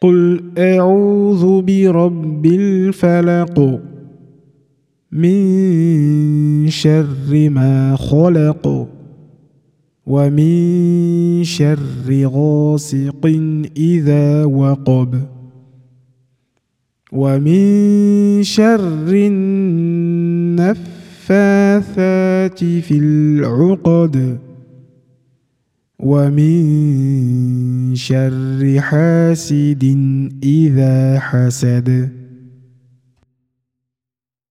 قل أعوذ برب الفلق من شر ما خلق ومن شر غاسق إذا وقب ومن شر النفاثات في العقد ومن شر حاسد إذا حسد.